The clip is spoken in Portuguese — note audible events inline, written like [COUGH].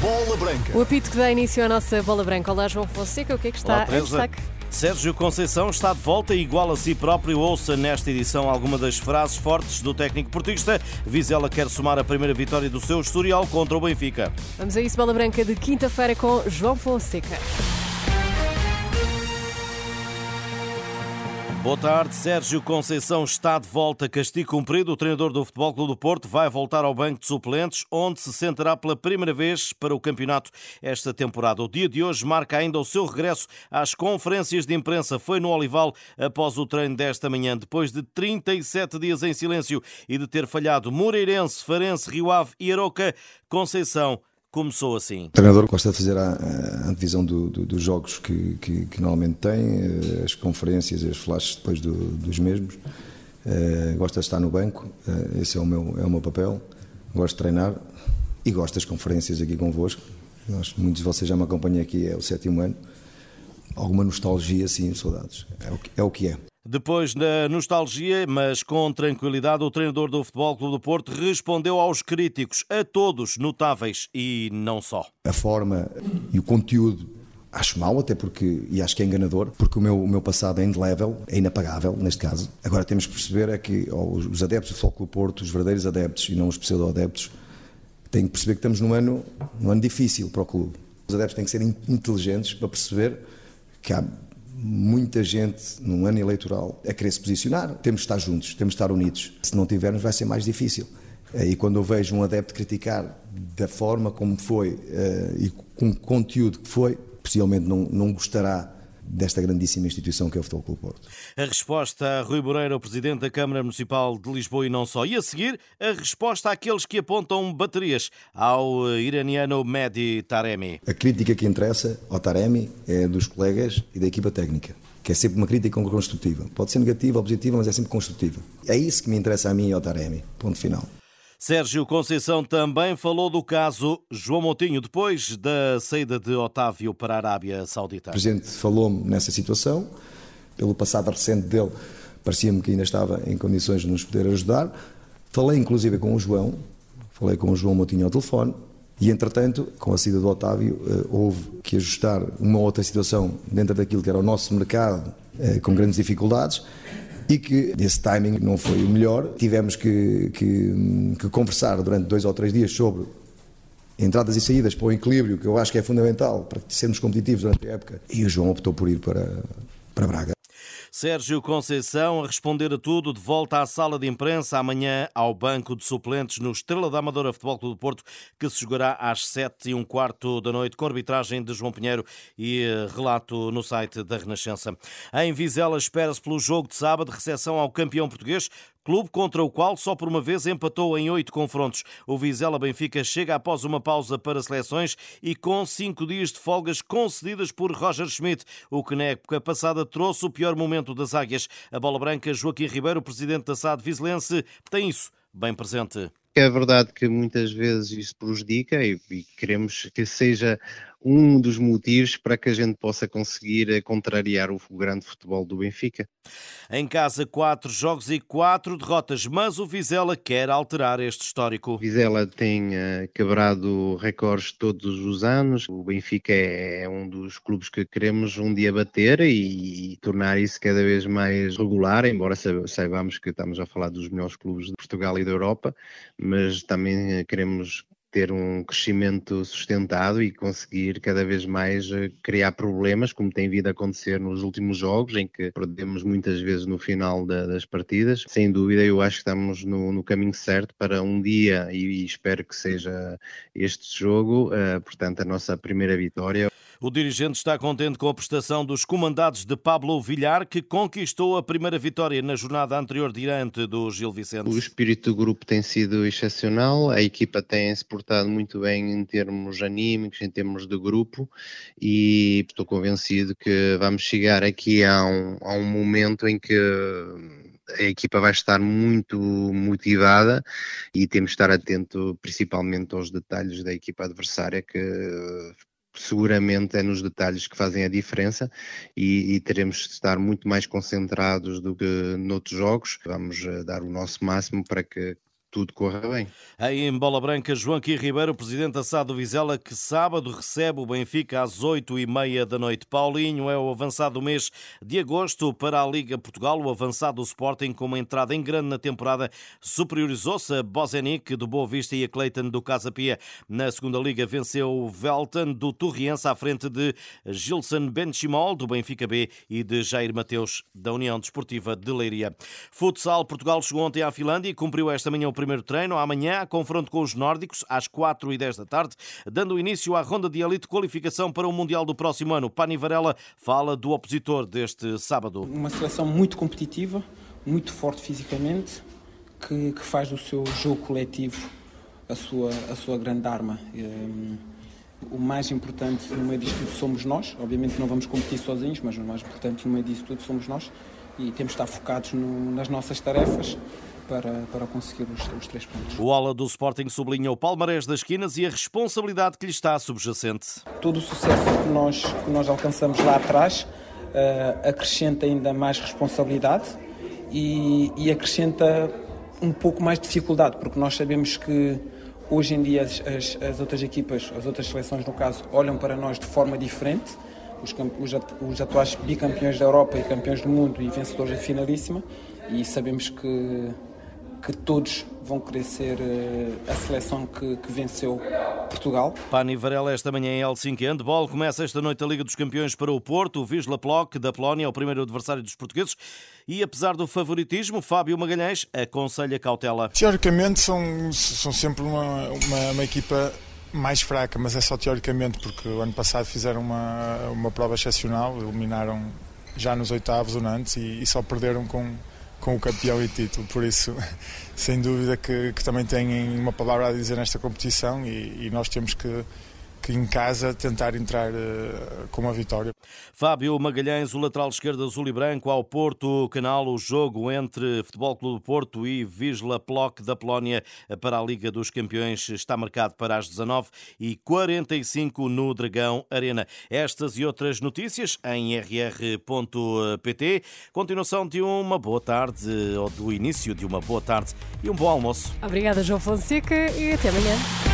Bola Branca. O apito que dá início à nossa bola branca. Olá, João Fonseca, o que é que está Olá, em destaque? Sérgio Conceição está de volta e igual a si próprio. Ouça nesta edição alguma das frases fortes do técnico portista. Vizela quer somar a primeira vitória do seu historial contra o Benfica. Vamos a isso, bola branca de quinta-feira com João Fonseca. Boa tarde, Sérgio Conceição está de volta. Castigo cumprido. O treinador do Futebol Clube do Porto vai voltar ao banco de suplentes, onde se sentará pela primeira vez para o campeonato esta temporada. O dia de hoje marca ainda o seu regresso às conferências de imprensa. Foi no Olival após o treino desta manhã, depois de 37 dias em silêncio e de ter falhado Moreirense, Farense, Rio Ave e Aroca. Conceição começou assim. O treinador gosta de fazer a, a antevisão do, do, dos jogos que, que, que, normalmente tem, eh, as conferências as flashes depois do, dos mesmos. Uh, gosta de estar no banco, uh, esse é o, meu, é o meu papel. Gosto de treinar e gosto das conferências aqui convosco. Nós, muitos de vocês já me acompanham aqui, é o sétimo ano. Alguma nostalgia, sim, saudades. É o que é. O que é. Depois da nostalgia, mas com tranquilidade, o treinador do Futebol Clube do Porto respondeu aos críticos, a todos notáveis e não só. A forma e o conteúdo acho mal, até porque, e acho que é enganador, porque o meu, o meu passado é indelével, é inapagável, neste caso. Agora temos que perceber é que oh, os adeptos do Futebol Clube do Porto, os verdadeiros adeptos e não os pseudo-adeptos, têm que perceber que estamos num ano, num ano difícil para o clube. Os adeptos têm que ser inteligentes para perceber que há muita gente num ano eleitoral a querer se posicionar. Temos de estar juntos, temos de estar unidos. Se não tivermos, vai ser mais difícil. E quando eu vejo um adepto criticar da forma como foi e com o conteúdo que foi, possivelmente não, não gostará desta grandíssima instituição que é o Futebol Clube Porto. A resposta a Rui Moreira, o Presidente da Câmara Municipal de Lisboa e não só. E a seguir, a resposta àqueles que apontam baterias ao iraniano Mehdi Taremi. A crítica que interessa ao Taremi é dos colegas e da equipa técnica. Que é sempre uma crítica construtiva. Pode ser negativa ou positiva, mas é sempre construtiva. É isso que me interessa a mim e ao Taremi. Ponto final. Sérgio Conceição também falou do caso João Montinho, depois da saída de Otávio para a Arábia Saudita. O Presidente falou-me nessa situação, pelo passado recente dele, parecia-me que ainda estava em condições de nos poder ajudar. Falei inclusive com o João, falei com o João Montinho ao telefone, e entretanto, com a saída do Otávio, houve que ajustar uma outra situação dentro daquilo que era o nosso mercado, com grandes dificuldades e que esse timing não foi o melhor. Tivemos que, que, que, conversar durante dois ou três dias sobre entradas e saídas para o equilíbrio, que eu acho que é fundamental para sermos competitivos durante a época. E o João optou por ir para, para Braga. Sérgio Conceição a responder a tudo, de volta à sala de imprensa, amanhã ao banco de suplentes no Estrela da Amadora Futebol Clube do Porto, que se jogará às sete e um quarto da noite, com arbitragem de João Pinheiro e relato no site da Renascença. Em Vizela espera-se pelo jogo de sábado, recepção ao campeão português, clube contra o qual só por uma vez empatou em oito confrontos. O Vizela Benfica chega após uma pausa para seleções e com cinco dias de folgas concedidas por Roger Schmidt, o que na época passada trouxe o pior momento das águias. A bola branca, Joaquim Ribeiro, presidente da SAD Vizelense, tem isso bem presente. É verdade que muitas vezes isso prejudica e, queremos que seja um dos motivos para que a gente possa conseguir contrariar o grande futebol do Benfica. Em casa, quatro jogos e quatro derrotas, mas o Vizela quer alterar este histórico. O Vizela tem uh, quebrado recordes todos os anos. O Benfica é, é, um dos clubes que queremos um dia bater e, e tornar isso cada vez mais regular, embora saibamos que estamos a falar dos melhores clubes de Portugal e da Europa, mas também queremos ter um crescimento sustentado e conseguir cada vez mais eh, criar problemas, como tem vindo a acontecer nos últimos jogos, em que perdemos muitas vezes no final da, das partidas. Sem dúvida, eu acho que estamos no, no caminho certo para um dia, e, e, espero que seja este jogo, uh, portanto, a nossa primeira vitória. O dirigente está contente com a prestação dos comandados de Pablo Villar, que conquistou a primeira vitória na jornada anterior diante do Gil Vicente. O espírito do grupo tem sido excepcional, a equipa tem se portado muito bem em termos anímicos, em termos de grupo, e estou convencido que vamos chegar aqui a um, a um momento em que a equipa vai estar muito motivada e temos de estar atento principalmente aos detalhes da equipa adversária que seguramente é nos detalhes que fazem a diferença e, e, teremos de estar muito mais concentrados do que noutros jogos. Vamos dar o nosso máximo para que tudo corra bem. Aí em Bola Branca, Joaquim Ribeiro, presidente da SAD Vizela, que sábado recebe o Benfica às oito e meia da noite. Paulinho é o avançado do mês de agosto para a Liga Portugal. O avançado do Sporting, com uma entrada em grande na temporada, superiorizou-se a Bozenic do Boa Vista e a Clayton do Casa Pia. Na segunda Liga venceu o Velton do Torriense à frente de Gilson Benchimol do Benfica B e de Jair Mateus da União Desportiva de Leiria. Futsal, Portugal chegou ontem à Finlândia e cumpriu esta manhã o primeiro treino. Amanhã, confronto com os nórdicos, às 4 e 10 da tarde, dando início à ronda de elite qualificação para o Mundial do próximo ano. Pani Varela fala do opositor deste sábado. Uma seleção muito competitiva, muito forte fisicamente, que, que faz do seu jogo coletivo a sua, a sua grande arma. Um, o mais importante no meio disto tudo somos nós. Obviamente não vamos competir sozinhos, mas o mais importante no meio disto tudo somos nós e temos de estar focados no, nas nossas tarefas para, para conseguir os, os, três pontos. O ala do Sporting sublinha o palmarés das esquinas e a responsabilidade que lhe está subjacente. Todo o sucesso que nós, que nós alcançamos lá atrás uh, acrescenta ainda mais responsabilidade e, e acrescenta um pouco mais de dificuldade, porque nós sabemos que hoje em dia as, as, as, outras equipas, as outras seleções no caso, olham para nós de forma diferente. Os, os, os atuais bicampeões da Europa e campeões do mundo e vencedores da finalíssima, e sabemos que que todos vão querer ser eh, a seleção que, que venceu Portugal. Pani Varela, esta manhã em Helsinki. Handball começa esta noite a Liga dos Campeões para o Porto. O Wisla Plock da Polónia é o primeiro adversário dos portugueses. E apesar do favoritismo, Fábio Magalhães aconselha cautela. Teoricamente são, são sempre uma, uma, uma equipa mais fraca, mas é só teoricamente, porque o ano passado fizeram uma, uma prova excepcional, eliminaram já nos oitavos o Nantes e, e só perderam com com o campeão e título, por isso, [LAUGHS] sem dúvida que, que também têm uma palavra a dizer nesta competição e, e nós temos que, que em casa tentar entrar uh, com uma vitória. Fábio Magalhães, o lateral esquerdo azul e branco, ao Porto Canal, o jogo entre Futebol Clube do Porto e Wisla Plock da Polónia para a Liga dos Campeões está marcado para as 19 e 45 no Dragão Arena. Estas e outras notícias em rr.pt. Continuação de uma boa tarde, ou do início de uma boa tarde e um bom almoço. Obrigada, João Fonseca, e até amanhã.